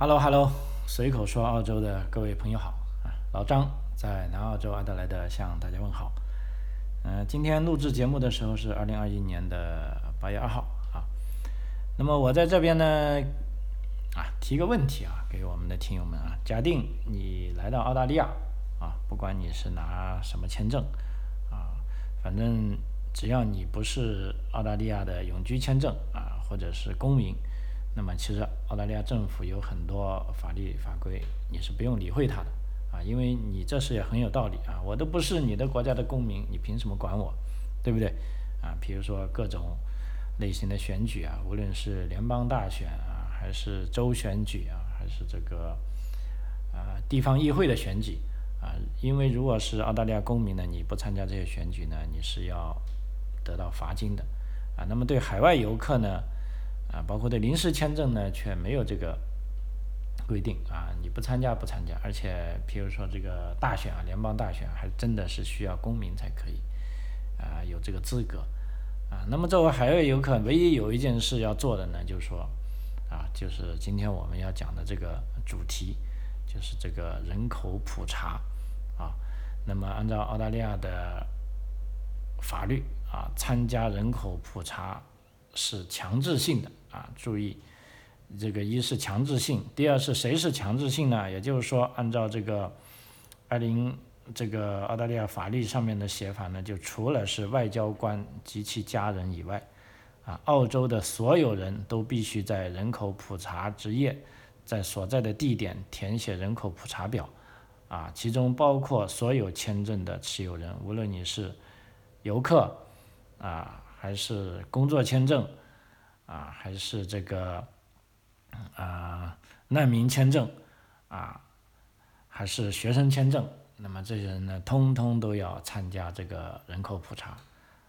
Hello Hello，随口说澳洲的各位朋友好啊，老张在南澳洲阿德莱德向大家问好。嗯、今天录制节目的时候是二零二一年的八月二号啊。那么我在这边呢啊提个问题啊，给我们的听友们啊，假定你来到澳大利亚啊，不管你是拿什么签证啊，反正只要你不是澳大利亚的永居签证啊，或者是公民。那么其实澳大利亚政府有很多法律法规，你是不用理会它的啊，因为你这事也很有道理啊，我都不是你的国家的公民，你凭什么管我，对不对啊？比如说各种类型的选举啊，无论是联邦大选啊，还是州选举啊，还是这个啊地方议会的选举啊，因为如果是澳大利亚公民呢，你不参加这些选举呢，你是要得到罚金的啊。那么对海外游客呢？啊，包括对临时签证呢，却没有这个规定啊，你不参加不参加，而且譬如说这个大选啊，联邦大选还真的是需要公民才可以啊有这个资格啊。那么作为海外游客，唯一有一件事要做的呢，就是说啊，就是今天我们要讲的这个主题，就是这个人口普查啊。那么按照澳大利亚的法律啊，参加人口普查是强制性的。啊，注意，这个一是强制性，第二是谁是强制性呢？也就是说，按照这个二零这个澳大利亚法律上面的写法呢，就除了是外交官及其家人以外，啊，澳洲的所有人都必须在人口普查之夜，在所在的地点填写人口普查表，啊，其中包括所有签证的持有人，无论你是游客啊，还是工作签证。啊，还是这个啊难民签证啊，还是学生签证，那么这些人呢，通通都要参加这个人口普查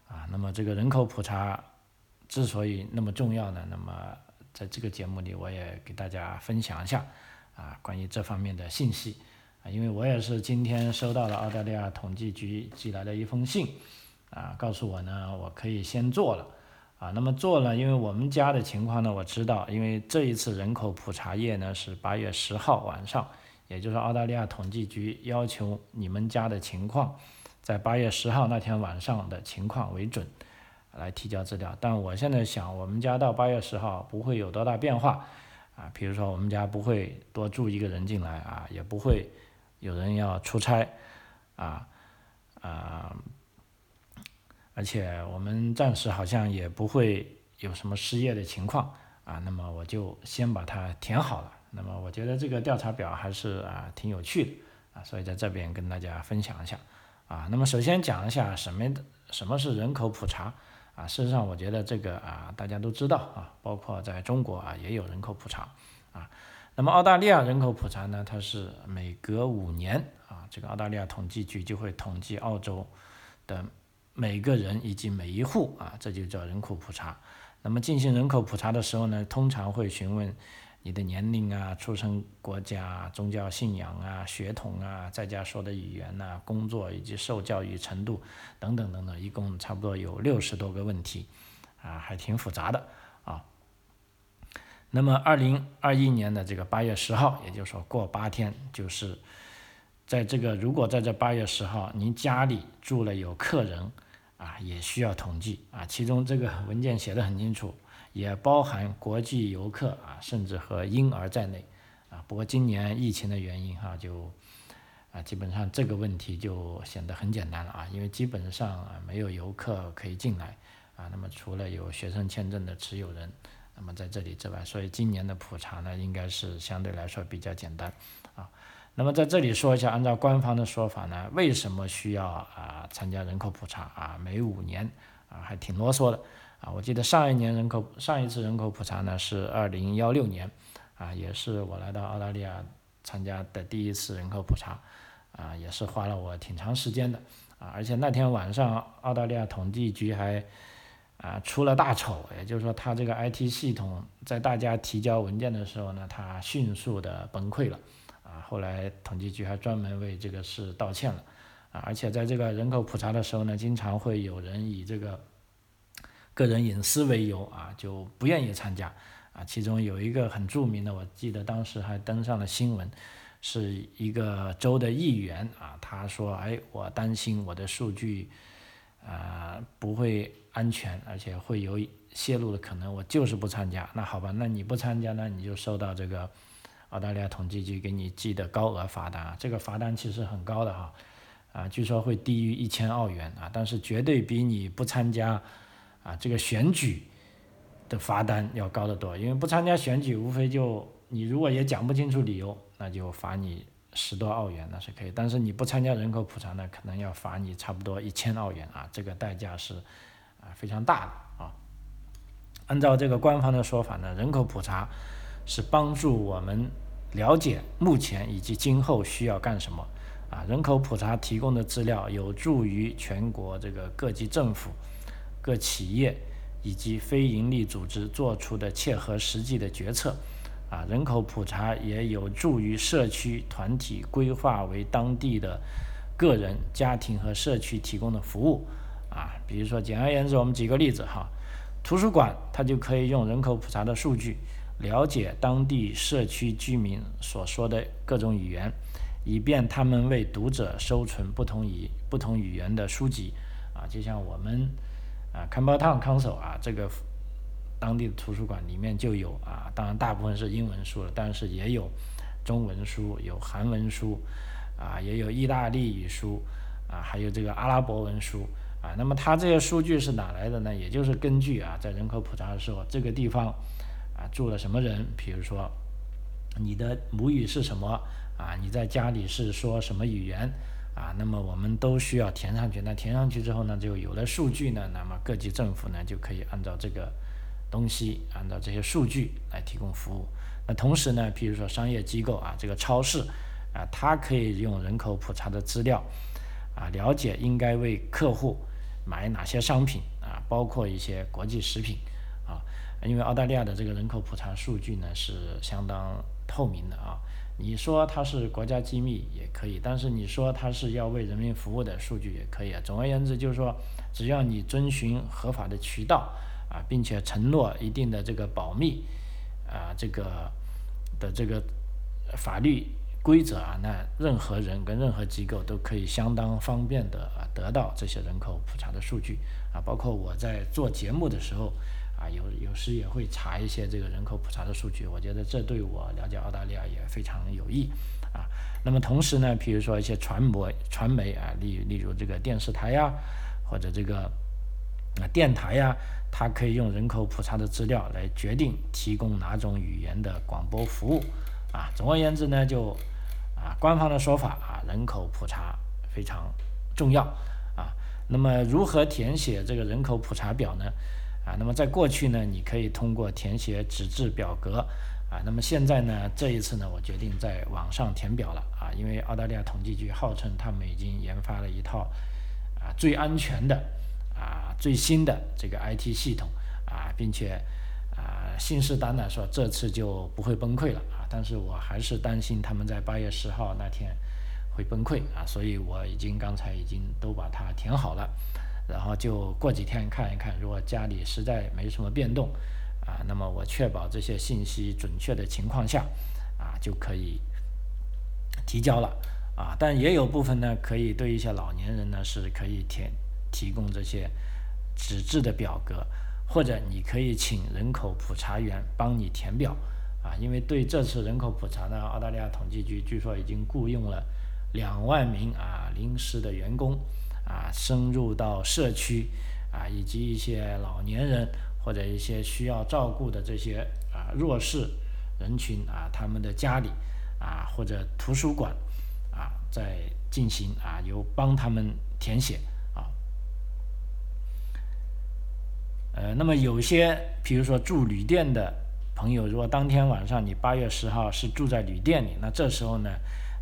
啊。那么这个人口普查之所以那么重要呢，那么在这个节目里我也给大家分享一下啊，关于这方面的信息啊，因为我也是今天收到了澳大利亚统计局寄来的一封信啊，告诉我呢，我可以先做了。啊，那么做了，因为我们家的情况呢，我知道，因为这一次人口普查夜呢是八月十号晚上，也就是澳大利亚统计局要求你们家的情况，在八月十号那天晚上的情况为准，来提交资料。但我现在想，我们家到八月十号不会有多大变化，啊，比如说我们家不会多住一个人进来啊，也不会有人要出差，啊，啊。而且我们暂时好像也不会有什么失业的情况啊，那么我就先把它填好了。那么我觉得这个调查表还是啊挺有趣的啊，所以在这边跟大家分享一下啊。那么首先讲一下什么什么是人口普查啊？事实上我觉得这个啊大家都知道啊，包括在中国啊也有人口普查啊。那么澳大利亚人口普查呢，它是每隔五年啊，这个澳大利亚统计局就会统计澳洲的。每个人以及每一户啊，这就叫人口普查。那么进行人口普查的时候呢，通常会询问你的年龄啊、出生国家、宗教信仰啊、血统啊、在家说的语言呐、工作以及受教育程度等等等等，一共差不多有六十多个问题啊，还挺复杂的啊。那么二零二一年的这个八月十号，也就是说过八天，就是在这个如果在这八月十号您家里住了有客人。啊，也需要统计啊，其中这个文件写的很清楚，也包含国际游客啊，甚至和婴儿在内啊。不过今年疫情的原因哈，就啊，基本上这个问题就显得很简单了啊，因为基本上啊没有游客可以进来啊。那么除了有学生签证的持有人，那么在这里之外，所以今年的普查呢，应该是相对来说比较简单啊。那么在这里说一下，按照官方的说法呢，为什么需要啊参加人口普查啊？每五年啊，还挺啰嗦的啊。我记得上一年人口上一次人口普查呢是二零幺六年啊，也是我来到澳大利亚参加的第一次人口普查啊，也是花了我挺长时间的啊。而且那天晚上澳大利亚统计局还啊出了大丑，也就是说他这个 IT 系统在大家提交文件的时候呢，它迅速的崩溃了。啊，后来统计局还专门为这个事道歉了，啊，而且在这个人口普查的时候呢，经常会有人以这个个人隐私为由啊，就不愿意参加，啊，其中有一个很著名的，我记得当时还登上了新闻，是一个州的议员啊，他说：“哎，我担心我的数据啊不会安全，而且会有泄露的可能，我就是不参加。”那好吧，那你不参加那，你就收到这个澳大利亚统计局给你寄的高额罚单啊，这个罚单其实很高的哈，啊，据说会低于一千澳元啊，但是绝对比你不参加啊这个选举。的罚单要高得多，因为不参加选举，无非就你如果也讲不清楚理由，那就罚你十多澳元，那是可以。但是你不参加人口普查呢，可能要罚你差不多一千澳元啊，这个代价是啊非常大的啊。按照这个官方的说法呢，人口普查是帮助我们了解目前以及今后需要干什么啊。人口普查提供的资料有助于全国这个各级政府、各企业。以及非营利组织做出的切合实际的决策，啊，人口普查也有助于社区团体规划为当地的个人、家庭和社区提供的服务，啊，比如说简而言之，我们举个例子哈，图书馆它就可以用人口普查的数据了解当地社区居民所说的各种语言，以便他们为读者收存不同语不同语言的书籍，啊，就像我们。啊 c a m b e r Town Council 啊，这个当地的图书馆里面就有啊，当然大部分是英文书了，但是也有中文书，有韩文书，啊，也有意大利语书，啊，还有这个阿拉伯文书，啊，那么它这些数据是哪来的呢？也就是根据啊，在人口普查的时候，这个地方啊住了什么人，比如说你的母语是什么，啊，你在家里是说什么语言。啊，那么我们都需要填上去。那填上去之后呢，就有了数据呢。那么各级政府呢，就可以按照这个东西，按照这些数据来提供服务。那同时呢，比如说商业机构啊，这个超市啊，它可以用人口普查的资料啊，了解应该为客户买哪些商品啊，包括一些国际食品。因为澳大利亚的这个人口普查数据呢，是相当透明的啊。你说它是国家机密也可以，但是你说它是要为人民服务的数据也可以啊。总而言之，就是说，只要你遵循合法的渠道啊，并且承诺一定的这个保密啊，这个的这个法律规则啊，那任何人跟任何机构都可以相当方便的得到这些人口普查的数据啊。包括我在做节目的时候。啊，有有时也会查一些这个人口普查的数据，我觉得这对我了解澳大利亚也非常有益啊。那么同时呢，比如说一些传播传媒啊，例例如这个电视台呀，或者这个啊电台呀，它可以用人口普查的资料来决定提供哪种语言的广播服务啊。总而言之呢，就啊官方的说法啊，人口普查非常重要啊。那么如何填写这个人口普查表呢？啊，那么在过去呢，你可以通过填写纸质表格，啊，那么现在呢，这一次呢，我决定在网上填表了，啊，因为澳大利亚统计局号称他们已经研发了一套，啊，最安全的，啊，最新的这个 IT 系统，啊，并且，啊，信誓旦旦说这次就不会崩溃了，啊，但是我还是担心他们在八月十号那天会崩溃，啊，所以我已经刚才已经都把它填好了。然后就过几天看一看，如果家里实在没什么变动，啊，那么我确保这些信息准确的情况下，啊，就可以提交了，啊，但也有部分呢，可以对一些老年人呢是可以填提供这些纸质的表格，或者你可以请人口普查员帮你填表，啊，因为对这次人口普查呢，澳大利亚统计局据说已经雇佣了两万名啊临时的员工。啊，深入到社区啊，以及一些老年人或者一些需要照顾的这些啊弱势人群啊，他们的家里啊或者图书馆啊，在进行啊，由帮他们填写啊。呃，那么有些，比如说住旅店的朋友，如果当天晚上你八月十号是住在旅店里，那这时候呢，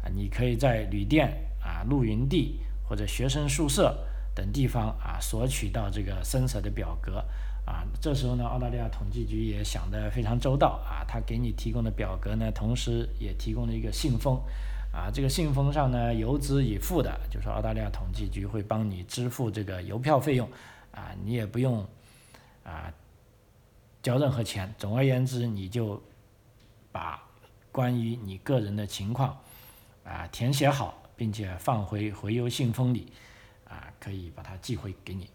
啊，你可以在旅店啊露营地。或者学生宿舍等地方啊，索取到这个申索的表格。啊，这时候呢，澳大利亚统计局也想得非常周到啊，他给你提供的表格呢，同时也提供了一个信封。啊，这个信封上呢，邮资已付的，就是澳大利亚统计局会帮你支付这个邮票费用。啊，你也不用啊交任何钱。总而言之，你就把关于你个人的情况啊填写好，并且放回回邮信封里啊，可以把它寄回给你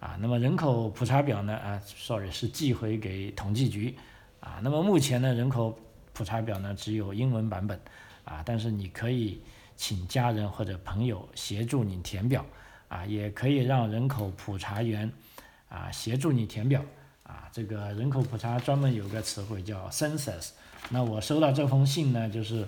啊。那么人口普查表呢啊，sorry 是寄回给统计局啊。那么目前呢，人口普查表呢只有英文版本啊，但是你可以请家人或者朋友协助你填表啊，也可以让人口普查员啊协助你填表啊。这个人口普查专门有个词汇叫 census。那我收到这封信呢，就是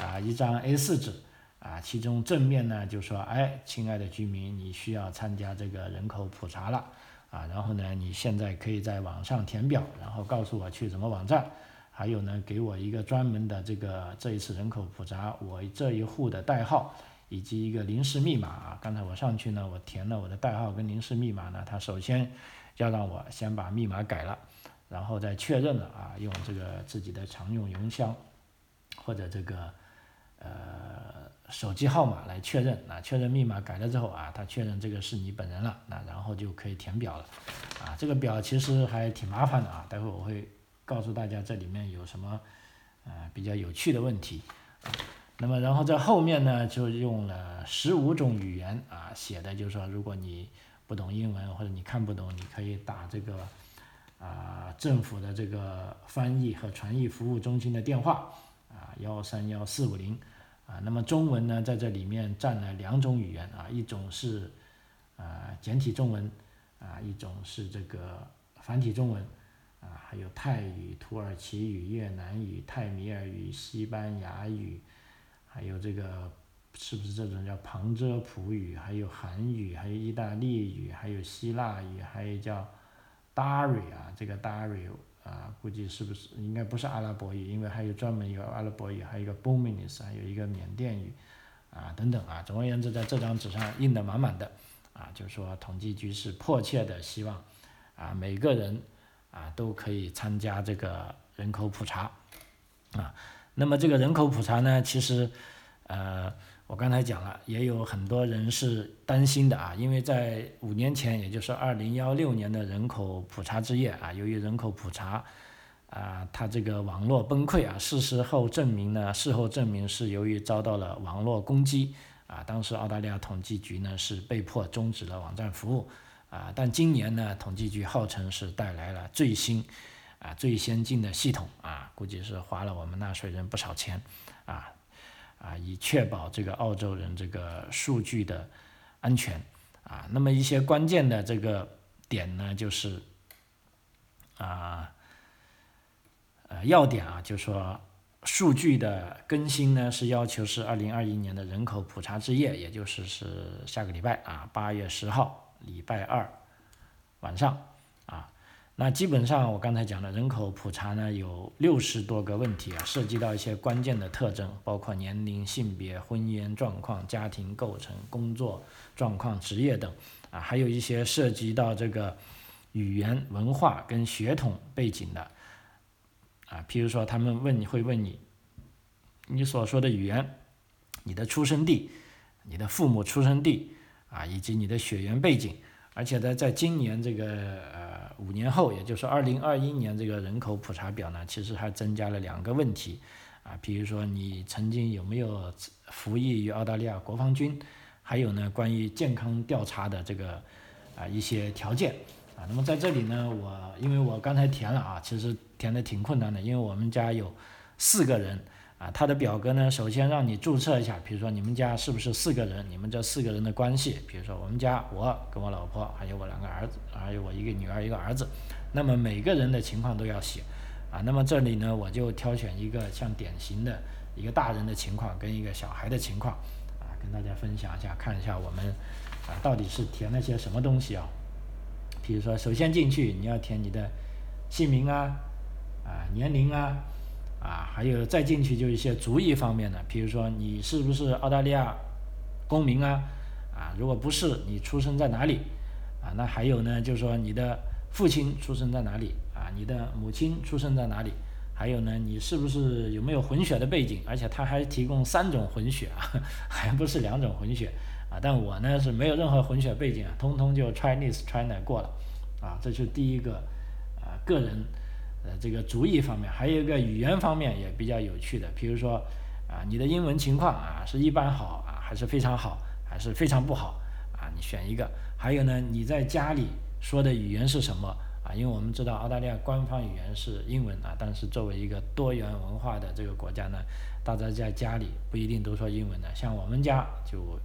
啊一张 A4 纸啊，其中正面呢就说，哎，亲爱的居民，你需要参加这个人口普查了啊，然后呢，你现在可以在网上填表，然后告诉我去什么网站。还有呢，给我一个专门的这个这一次人口普查，我这一户的代号以及一个临时密码啊。刚才我上去呢，我填了我的代号跟临时密码呢，他首先要让我先把密码改了，然后再确认了啊，用这个自己的常用邮箱或者这个呃手机号码来确认。那确认密码改了之后啊，他确认这个是你本人了，那然后就可以填表了。啊，这个表其实还挺麻烦的啊，待会我会。告诉大家这里面有什么，呃，比较有趣的问题。啊那么，然后在后面呢，就用了十五种语言啊写的，就是说，如果你不懂英文或者你看不懂，你可以打这个啊政府的这个翻译和传译服务中心的电话啊幺三幺四五零啊。那么中文呢，在这里面占了两种语言啊，一种是啊简体中文啊，一种是这个繁体中文。啊，还有泰语、土耳其语、越南语、泰米尔语、西班牙语，还有这个是不是这种叫旁遮普语？还有韩语，还有意大利语，还有希腊语，还有叫 Dari 啊，这个 Dari 啊，估计是不是应该不是阿拉伯语？因为还有专门有阿拉伯语，还有一个 b o m i n i s 还有一个缅甸语啊等等啊。总而言之，在这张纸上印的满满的啊，就是说统计局是迫切的希望啊每个人。啊，都可以参加这个人口普查，啊，那么这个人口普查呢，其实，呃，我刚才讲了，也有很多人是担心的啊，因为在五年前，也就是二零幺六年的人口普查之夜啊，由于人口普查，啊，它这个网络崩溃啊，事实后证明呢，事后证明是由于遭到了网络攻击，啊，当时澳大利亚统计局呢是被迫终止了网站服务。啊，但今年呢，统计局号称是带来了最新、啊最先进的系统啊，估计是花了我们纳税人不少钱，啊啊，以确保这个澳洲人这个数据的安全啊。那么一些关键的这个点呢，就是啊呃要点啊，就说数据的更新呢是要求是二零二一年的人口普查之夜，也就是是下个礼拜啊，八月十号。礼拜二晚上，那基本上我刚才讲的人口普查呢，有六十多个问题啊，涉及到一些关键的特征，包括年龄、性别、婚姻状况、家庭构成、工作状况、职业等啊，还有一些涉及到这个语言、文化跟血统背景的啊，譬如说他们问你会问你，你所说的语言、你的出生地、你的父母出生地。啊，以及你的血缘背景，而且呢，在今年这个呃五年后，也就是二零二一年这个人口普查表呢，其实还增加了两个问题，啊，比如说你曾经有没有服役于澳大利亚国防军，还有呢关于健康调查的这个啊一些条件，啊，那么在这里呢，我因为我刚才填了啊，其实填的挺困难的，因为我们家有四个人。啊，他的表格呢，首先让你注册一下，比如说你们家是不是四个人，你们这四个人的关系，比如说我们家我跟我老婆还有我两个儿子，还有我一个女儿一个儿子，那么每个人的情况都要写，啊，那么这里呢，我就挑选一个像典型的一个大人的情况跟一个小孩的情况，啊，跟大家分享一下，看一下我们啊到底是填了些什么东西啊，比如说首先进去你要填你的姓名啊，啊年龄啊。啊，还有再进去就一些族裔方面的，比如说你是不是澳大利亚公民啊？啊，如果不是，你出生在哪里？啊，那还有呢，就是说你的父亲出生在哪里？啊，你的母亲出生在哪里？还有呢，你是不是有没有混血的背景？而且他还提供三种混血啊，还不是两种混血啊。但我呢是没有任何混血背景啊，通通就 Chinese China 过了啊，这是第一个啊个人呃这个主意方面，还有一个语言方面也比较有趣的，比如说啊你的英文情况啊是一般好啊还是非常好还是非常不好啊你选一个，还有呢你在家里说的语言是什么啊？因为我们知道澳大利亚官方语言是英文啊，但是作为一个多元文化的这个国家呢，大家在家里不一定都说英文的，像我们家就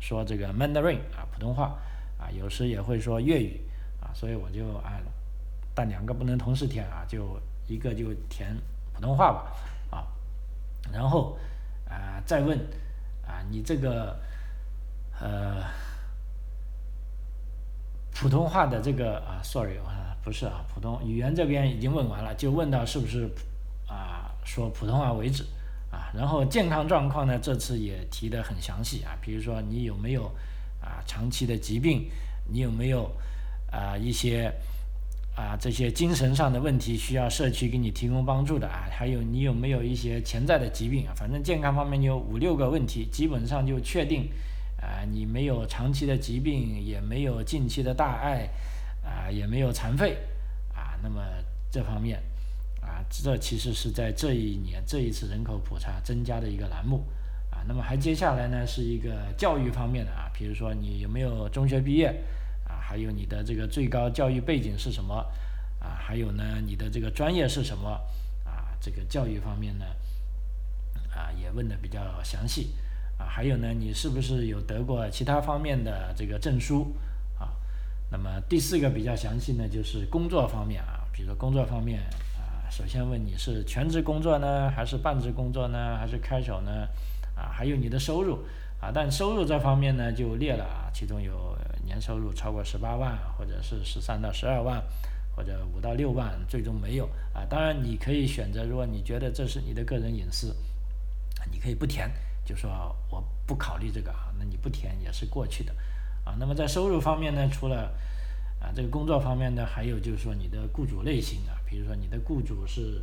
说这个 Mandarin 啊普通话啊，有时也会说粤语啊。所以我就按，但两个不能同时填啊，就一个就填普通话吧，啊，然后啊再问啊你这个呃普通话的这个啊，sorry 啊不是啊，普通语言这边已经问完了，就问到是不是啊说普通话为止啊，然后健康状况呢这次也提的很详细啊，比如说你有没有啊长期的疾病，你有没有。啊，一些啊，这些精神上的问题需要社区给你提供帮助的啊，还有你有没有一些潜在的疾病啊？反正健康方面有五六个问题，基本上就确定啊，你没有长期的疾病，也没有近期的大碍啊，也没有残废啊。那么这方面啊，这其实是在这一年这一次人口普查增加的一个栏目啊。那么还接下来呢，是一个教育方面的啊，比如说你有没有中学毕业？还有你的这个最高教育背景是什么啊？还有呢，你的这个专业是什么啊？这个教育方面呢，啊也问的比较详细啊。还有呢，你是不是有得过其他方面的这个证书啊？那么第四个比较详细呢，就是工作方面啊，比如说工作方面啊，首先问你是全职工作呢，还是半职工作呢，还是开手呢？啊，还有你的收入啊，但收入这方面呢就列了啊，其中有。年收入超过十八万，或者是十三到十二万，或者五到六万，最终没有啊。当然，你可以选择，如果你觉得这是你的个人隐私，你可以不填，就说我不考虑这个啊。那你不填也是过去的啊。那么在收入方面呢，除了啊这个工作方面呢，还有就是说你的雇主类型啊，比如说你的雇主是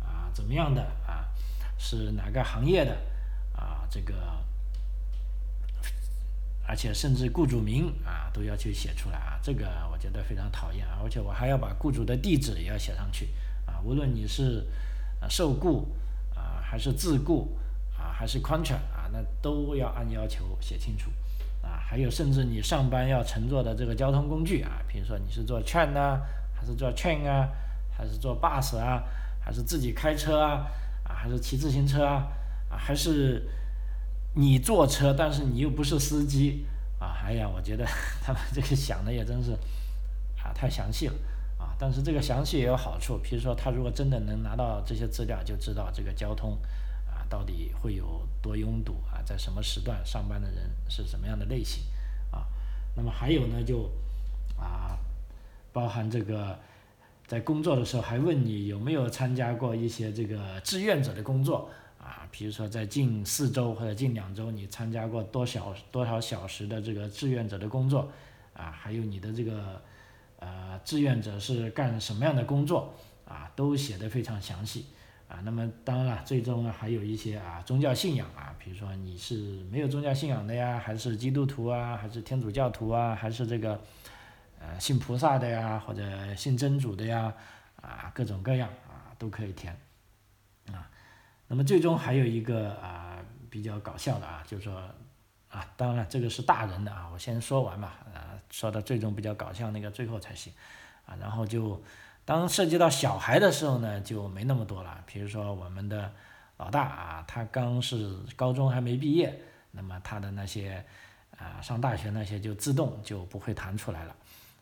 啊怎么样的啊，是哪个行业的啊这个。而且甚至雇主名啊都要去写出来啊，这个我觉得非常讨厌啊！而且我还要把雇主的地址也要写上去啊，无论你是受雇啊还是自雇啊还是 contract 啊，那都要按要求写清楚啊。还有甚至你上班要乘坐的这个交通工具啊，比如说你是坐 train 啊，还是坐 train 啊，还是坐 bus 啊，还是自己开车啊，啊还是骑自行车啊，啊还是。你坐车，但是你又不是司机啊！哎呀，我觉得 他们这个想的也真是啊，太详细了啊！但是这个详细也有好处，比如说他如果真的能拿到这些资料，就知道这个交通啊到底会有多拥堵啊，在什么时段上班的人是什么样的类型啊？那么还有呢，就啊，包含这个在工作的时候还问你有没有参加过一些这个志愿者的工作。比如说在近四周或者近两周，你参加过多小多少小时的这个志愿者的工作，啊，还有你的这个呃志愿者是干什么样的工作，啊，都写的非常详细，啊，那么当然了，最终呢还有一些啊宗教信仰啊，比如说你是没有宗教信仰的呀，还是基督徒啊，还是天主教徒啊，还是这个呃信菩萨的呀，或者信真主的呀，啊，各种各样啊都可以填，啊。那么最终还有一个啊比较搞笑的啊，就是说啊，当然这个是大人的啊，我先说完吧，啊，说到最终比较搞笑那个最后才行，啊，然后就当涉及到小孩的时候呢，就没那么多了。比如说我们的老大啊，他刚是高中还没毕业，那么他的那些啊上大学那些就自动就不会弹出来了，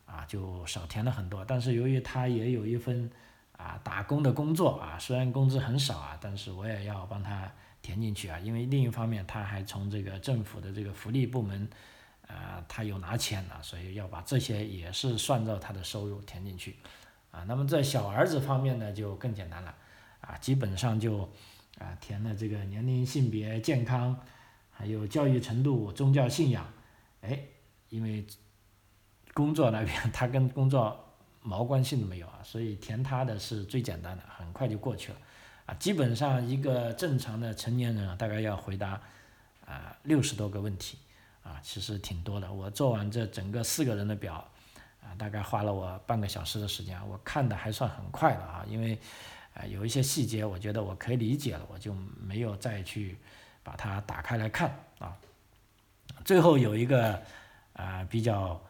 啊，就少填了很多。但是由于他也有一份。啊，打工的工作啊，虽然工资很少啊，但是我也要帮他填进去啊，因为另一方面他还从这个政府的这个福利部门，啊，他有拿钱啊，所以要把这些也是算到他的收入填进去，啊，那么在小儿子方面呢就更简单了，啊，基本上就啊填了这个年龄、性别、健康，还有教育程度、宗教信仰，哎，因为工作那边他跟工作。毛关系都没有啊，所以填他的是最简单的，很快就过去了，啊，基本上一个正常的成年人啊，大概要回答啊六十多个问题，啊，其实挺多的。我做完这整个四个人的表，啊，大概花了我半个小时的时间，我看的还算很快的啊，因为啊有一些细节我觉得我可以理解了，我就没有再去把它打开来看啊。最后有一个啊比较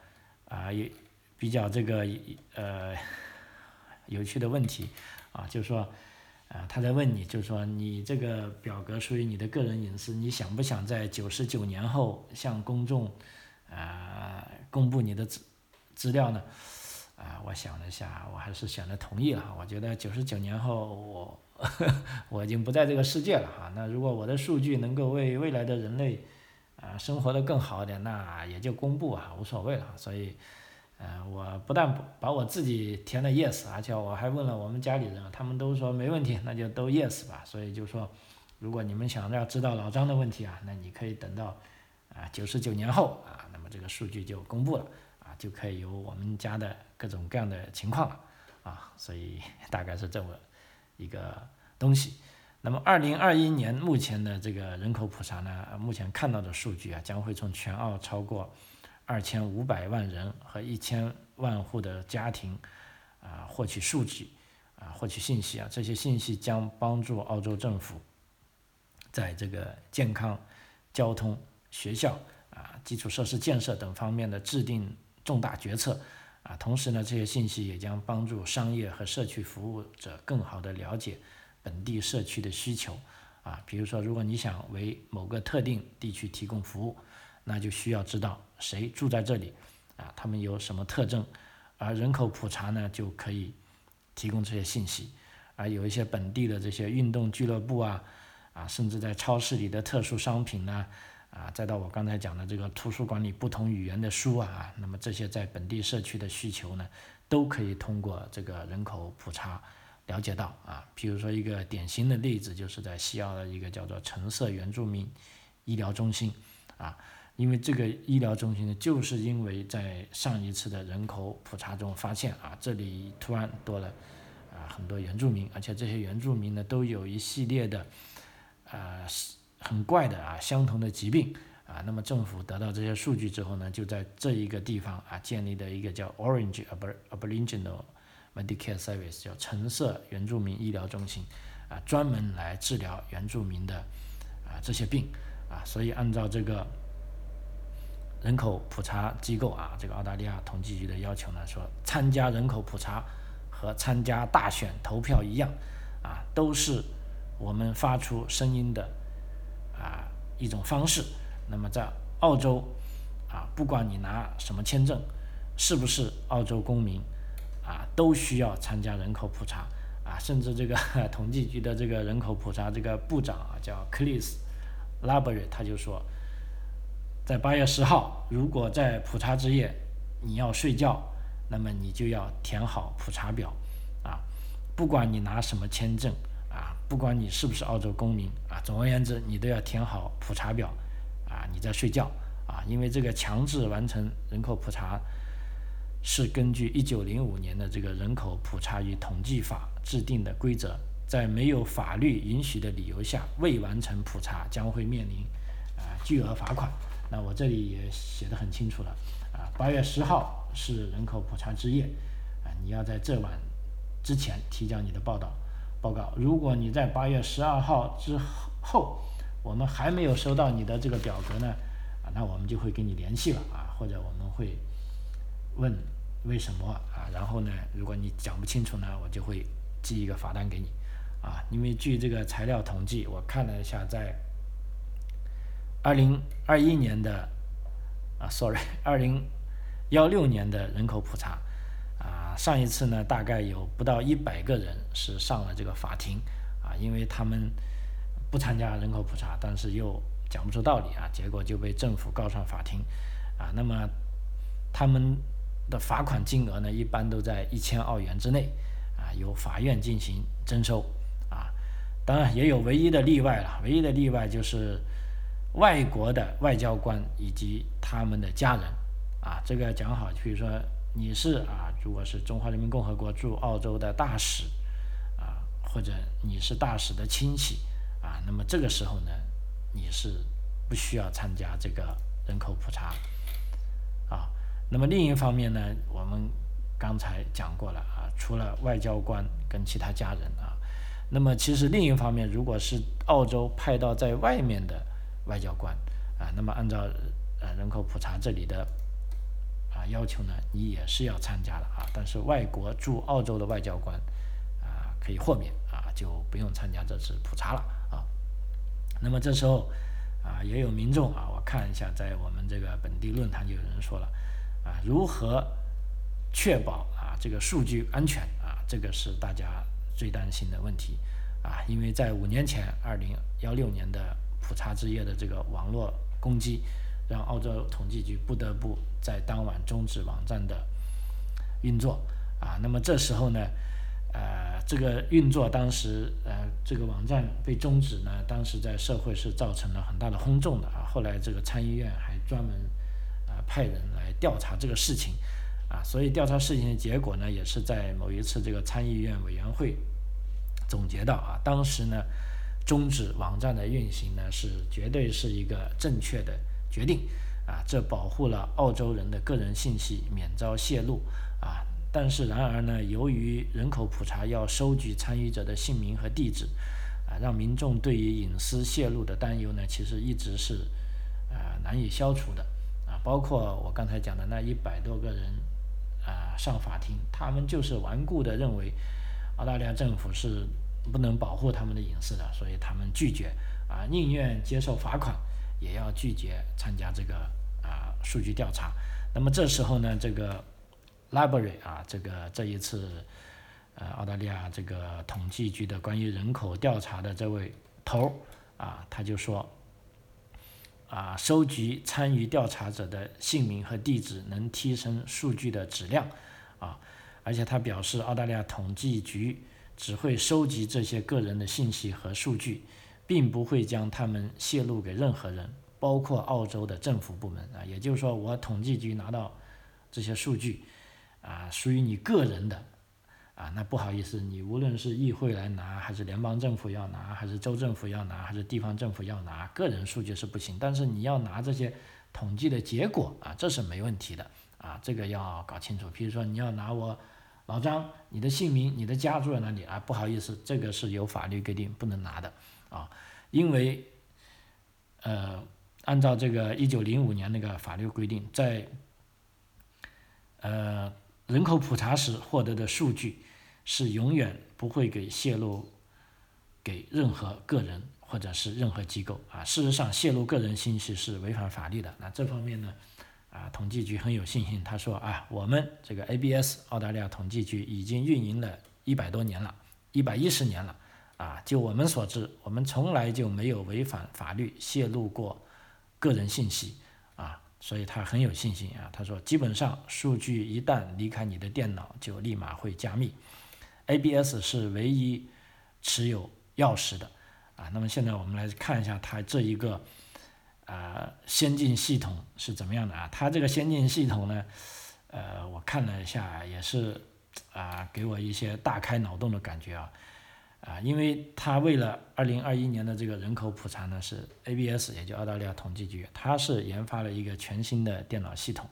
啊有比较这个呃 有趣的问题啊，就是说啊他在问你，就是说你这个表格属于你的个人隐私，你想不想在九十九年后向公众啊公布你的资资料呢？啊，我想了一下，我还是选择同意了。我觉得九十九年后我 我已经不在这个世界了哈，那如果我的数据能够为未来的人类啊，生活的更好一点，那也就公布啊，无所谓了。所以，呃，我不但不把我自己填了 yes，而且我还问了我们家里人，他们都说没问题，那就都 yes 吧。所以就说，如果你们想要知道老张的问题啊，那你可以等到啊九十九年后啊，那么这个数据就公布了啊，就可以有我们家的各种各样的情况了啊。所以 大概是这么一个东西。那么，二零二一年目前的这个人口普查呢，目前看到的数据啊，将会从全澳超过二千五百万人和一千万户的家庭啊获取数据啊获取信息啊，这些信息将帮助澳洲政府在这个健康、交通、学校啊基础设施建设等方面的制定重大决策啊，同时呢，这些信息也将帮助商业和社区服务者更好地了解。本地社区的需求，啊，比如说，如果你想为某个特定地区提供服务，那就需要知道谁住在这里，啊，他们有什么特征，而人口普查呢，就可以提供这些信息，而有一些本地的这些运动俱乐部啊，啊，甚至在超市里的特殊商品呢，啊，再到我刚才讲的这个图书馆里不同语言的书啊，那么这些在本地社区的需求呢，都可以通过这个人口普查。了解到啊，比如说一个典型的例子，就是在西澳的一个叫做橙色原住民医疗中心啊，因为这个医疗中心呢，就是因为在上一次的人口普查中发现啊，这里突然多了啊很多原住民，而且这些原住民呢都有一系列的啊很怪的啊相同的疾病啊，那么政府得到这些数据之后呢，就在这一个地方啊建立的一个叫 Orange Aboriginal。Medicare Service 叫橙色原住民医疗中心，啊，专门来治疗原住民的啊这些病，啊，所以按照这个人口普查机构啊，这个澳大利亚统计局的要求呢，说参加人口普查和参加大选投票一样，啊，都是我们发出声音的啊一种方式。那么在澳洲啊，不管你拿什么签证，是不是澳洲公民？啊，都需要参加人口普查啊，甚至这个 统计局的这个人口普查这个部长啊，叫 Chris Labery，他就说，在八月十号，如果在普查之夜你要睡觉，那么你就要填好普查表啊，不管你拿什么签证啊，不管你是不是澳洲公民啊，总而言之，你都要填好普查表啊，你在睡觉啊，因为这个强制完成人口普查。是根据一九零五年的这个人口普查与统计法制定的规则，在没有法律允许的理由下未完成普查，将会面临啊巨额罚款。那我这里也写的很清楚了啊，八月十号是人口普查之夜啊，你要在这晚之前提交你的报道报告。如果你在八月十二号之后，我们还没有收到你的这个表格呢啊，那我们就会跟你联系了啊，或者我们会。问为什么啊？然后呢，如果你讲不清楚呢，我就会寄一个罚单给你啊。因为据这个材料统计，我看了一下，在二零二一年的啊，sorry，二零幺六年的人口普查啊，上一次呢，大概有不到一百个人是上了这个法庭啊，因为他们不参加人口普查，但是又讲不出道理啊，结果就被政府告上法庭啊。那么他们。的罚款金额呢，一般都在一千澳元之内，啊，由法院进行征收，啊，当然也有唯一的例外了，唯一的例外就是外国的外交官以及他们的家人，啊，这个要讲好，比如说你是啊，如果是中华人民共和国驻澳洲的大使，啊，或者你是大使的亲戚，啊，那么这个时候呢，你是不需要参加这个人口普查，啊。那么另一方面呢，我们刚才讲过了啊，除了外交官跟其他家人啊，那么其实另一方面，如果是澳洲派到在外面的外交官啊，那么按照呃人口普查这里的啊要求呢，你也是要参加的啊。但是外国驻澳洲的外交官啊可以豁免啊，就不用参加这次普查了啊。那么这时候啊，也有民众啊，我看一下，在我们这个本地论坛就有人说了。啊，如何确保啊这个数据安全啊？这个是大家最担心的问题啊，因为在五年前，二零幺六年的普查之夜的这个网络攻击，让澳洲统计局不得不在当晚终止网站的运作啊。那么这时候呢，呃，这个运作当时呃这个网站被终止呢，当时在社会是造成了很大的轰动的啊。后来这个参议院还专门啊。派人来调查这个事情，啊，所以调查事情的结果呢，也是在某一次这个参议院委员会总结到啊，当时呢，终止网站的运行呢，是绝对是一个正确的决定，啊，这保护了澳洲人的个人信息免遭泄露，啊，但是然而呢，由于人口普查要收集参与者的姓名和地址，啊，让民众对于隐私泄露的担忧呢，其实一直是啊难以消除的啊。包括我刚才讲的那一百多个人，啊，上法庭，他们就是顽固的认为，澳大利亚政府是不能保护他们的隐私的，所以他们拒绝，啊，宁愿接受罚款，也要拒绝参加这个啊数据调查。那么这时候呢，这个 library 啊，这个这一次，呃，澳大利亚这个统计局的关于人口调查的这位头啊，他就说。啊，收集参与调查者的姓名和地址能提升数据的质量，啊，而且他表示，澳大利亚统计局只会收集这些个人的信息和数据，并不会将他们泄露给任何人，包括澳洲的政府部门啊。也就是说，我统计局拿到这些数据，啊，属于你个人的。啊，那不好意思，你无论是议会来拿，还是联邦政府要拿，还是州政府要拿，还是地方政府要拿，个人数据是不行。但是你要拿这些统计的结果啊，这是没问题的啊，这个要搞清楚。比如说你要拿我老张，你的姓名、你的家住在哪里啊？不好意思，这个是有法律规定不能拿的啊，因为呃，按照这个一九零五年那个法律规定，在呃人口普查时获得的数据。是永远不会给泄露给任何个人或者是任何机构啊。事实上，泄露个人信息是违反法律的。那这方面呢，啊，统计局很有信心。他说啊，我们这个 ABS 澳大利亚统计局已经运营了一百多年了，一百一十年了啊。就我们所知，我们从来就没有违反法律泄露过个人信息啊。所以他很有信心啊。他说，基本上数据一旦离开你的电脑，就立马会加密。ABS 是唯一持有钥匙的啊，那么现在我们来看一下它这一个啊先进系统是怎么样的啊？它这个先进系统呢，呃，我看了一下，也是啊，给我一些大开脑洞的感觉啊啊，因为它为了二零二一年的这个人口普查呢，是 ABS 也就澳大利亚统计局，它是研发了一个全新的电脑系统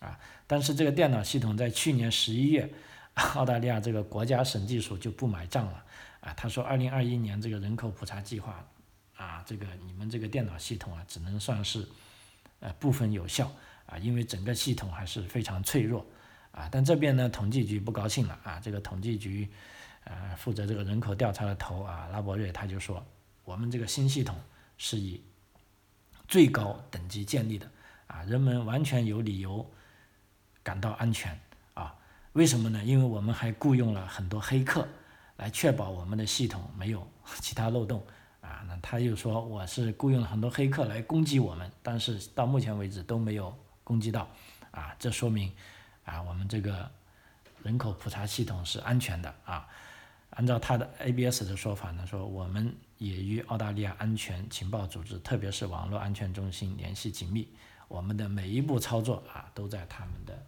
啊，但是这个电脑系统在去年十一月。澳大利亚这个国家审计署就不买账了啊！他说，二零二一年这个人口普查计划啊，这个你们这个电脑系统啊，只能算是呃部分有效啊，因为整个系统还是非常脆弱啊。但这边呢，统计局不高兴了啊！这个统计局呃负责这个人口调查的头啊，拉伯瑞他就说，我们这个新系统是以最高等级建立的啊，人们完全有理由感到安全啊。为什么呢？因为我们还雇佣了很多黑客，来确保我们的系统没有其他漏洞啊。那他又说我是雇佣了很多黑客来攻击我们，但是到目前为止都没有攻击到啊。这说明啊，我们这个人口普查系统是安全的啊。按照他的 ABS 的说法呢，说我们也与澳大利亚安全情报组织，特别是网络安全中心联系紧密，我们的每一步操作啊都在他们的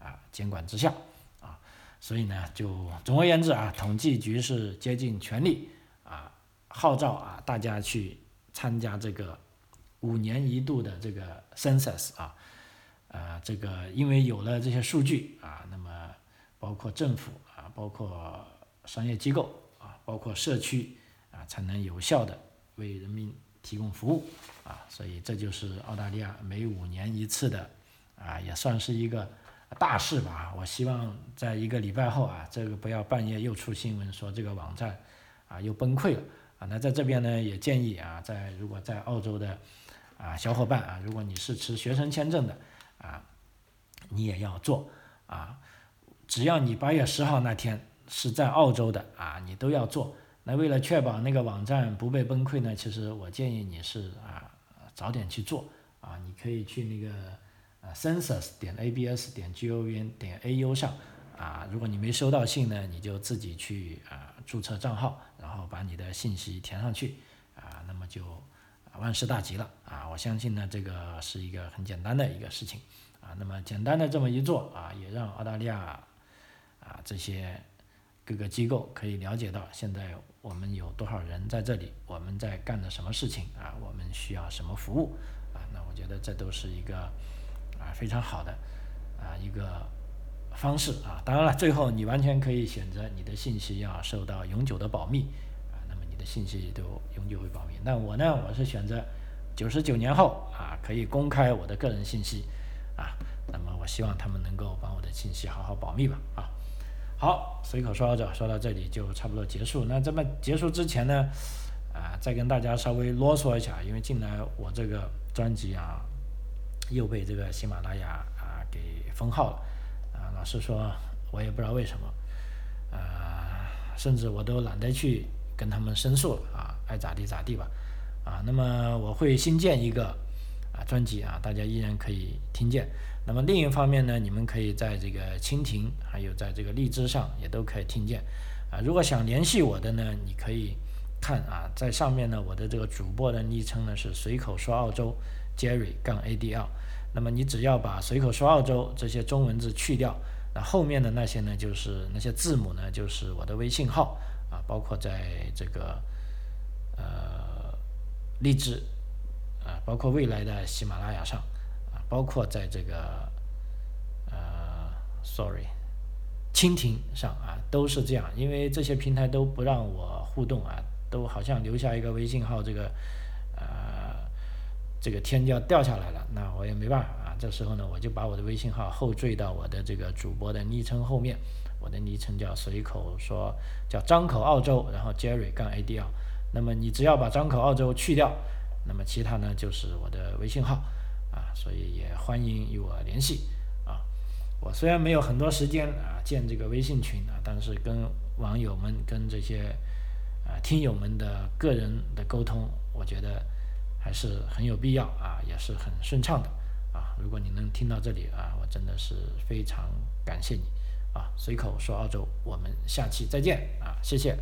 啊监管之下啊。所以呢，就总而言之啊，统计局是竭尽全力，号召啊大家去参加这个五年一度的这个 census 啊，啊，这个因为有了这些数据啊，那么包括政府啊，包括商业机构啊，包括社区啊，才能有效的为人民提供服务啊，所以这就是澳大利亚每五年一次的啊，也算是一个大事吧。我希望在一个礼拜后啊，这个不要半夜又出新闻说这个网站啊又崩溃了那在这边呢，也建议啊，在如果在澳洲的啊小伙伴啊，如果你是持学生签证的啊，你也要做啊，只要你八月十号那天是在澳洲的啊，你都要做。那为了确保那个网站不被崩溃呢，其实我建议你是啊早点去做啊，你可以去那个呃 census 点 abs 点 gov 点 au 上啊，如果你没收到信呢，你就自己去啊注册账号，然后把你的信息填上去啊，那么就万事大吉了啊！我相信呢，这个是一个很简单的一个事情啊，那么简单的这么一做啊，也让澳大利亚啊这些各个机构可以了解到现在。我们有多少人在这里？我们在干的什么事情啊？我们需要什么服务啊？那我觉得这都是一个啊非常好的啊一个方式啊。当然了，最后你完全可以选择你的信息要受到永久的保密啊，那么你的信息都永久会保密。那我呢，我是选择九十九年后啊可以公开我的个人信息啊。那么我希望他们能够把我的信息好好保密吧啊。好，随口说着，说到这里就差不多结束。那这么结束之前呢，啊，再跟大家稍微啰嗦一下，因为近来我这个专辑啊，又被这个喜马拉雅啊给封号了。是，说，我也不知道为什么，啊，甚至我都懒得去跟他们申诉了啊，爱咋地咋地吧。啊，那么我会新建一个啊专辑啊，大家依然可以听见。那么另一方面呢，你们可以在这个蜻蜓，还有在这个荔枝上也都可以听见，啊，如果想联系我的呢，你可以看啊，在上面呢，我的这个主播的昵称呢是随口说澳洲 Jerry 杠 ADL，那么你只要把随口说澳洲这些中文字去掉，那后面的那些呢，就是那些字母呢，就是我的微信号啊，包括在这个呃荔枝啊，包括未来的喜马拉雅上啊。包括在这个呃，sorry，蜻蜓上啊，都是这样，因为这些平台都不让我互动啊，都好像留下一个微信号，这个呃，这个天就要掉下来了，那我也没办法。这时候呢，我就把我的微信号后缀到我的这个主播的昵称后面，我的昵称叫随口说，叫张口澳洲，然后 Jerry 杠 ADL。那么你只要把张口澳洲去掉，那么其他呢就是我的微信号。啊，所以也欢迎与我联系啊。我虽然没有很多时间啊建这个微信群啊，但是跟网友们、跟这些啊听友们的个人的沟通，我觉得还是很有必要啊，也是很顺畅的。如果你能听到这里啊，我真的是非常感谢你啊。随口说澳洲，我们下期再见啊，谢谢。